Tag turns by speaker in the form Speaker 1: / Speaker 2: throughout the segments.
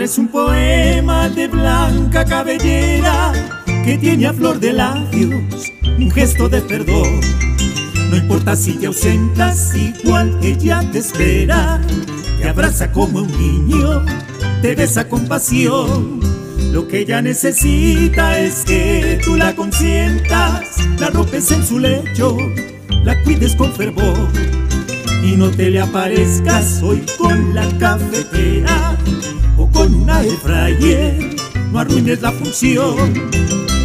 Speaker 1: es un poema de blanca cabellera que tiene a flor de labios un gesto de perdón. No importa si te ausentas, igual ella te espera, te abraza como un niño, te besa con pasión. Lo que ella necesita es que tú la consientas, la rompes en su lecho, la cuides con fervor y no te le aparezcas hoy con la cafetera no arruines la función.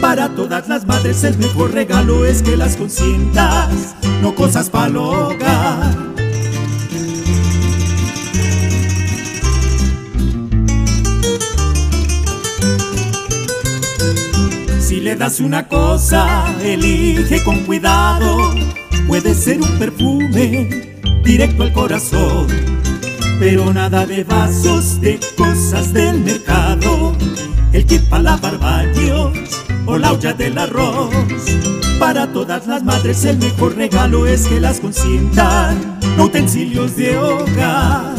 Speaker 1: Para todas las madres el mejor regalo es que las consientas, no cosas para hogar. Si le das una cosa, elige con cuidado. Puede ser un perfume directo al corazón. Pero nada de vasos, de cosas del mercado. El kit para lavar baños o la olla del arroz. Para todas las madres el mejor regalo es que las consientan utensilios de hogar.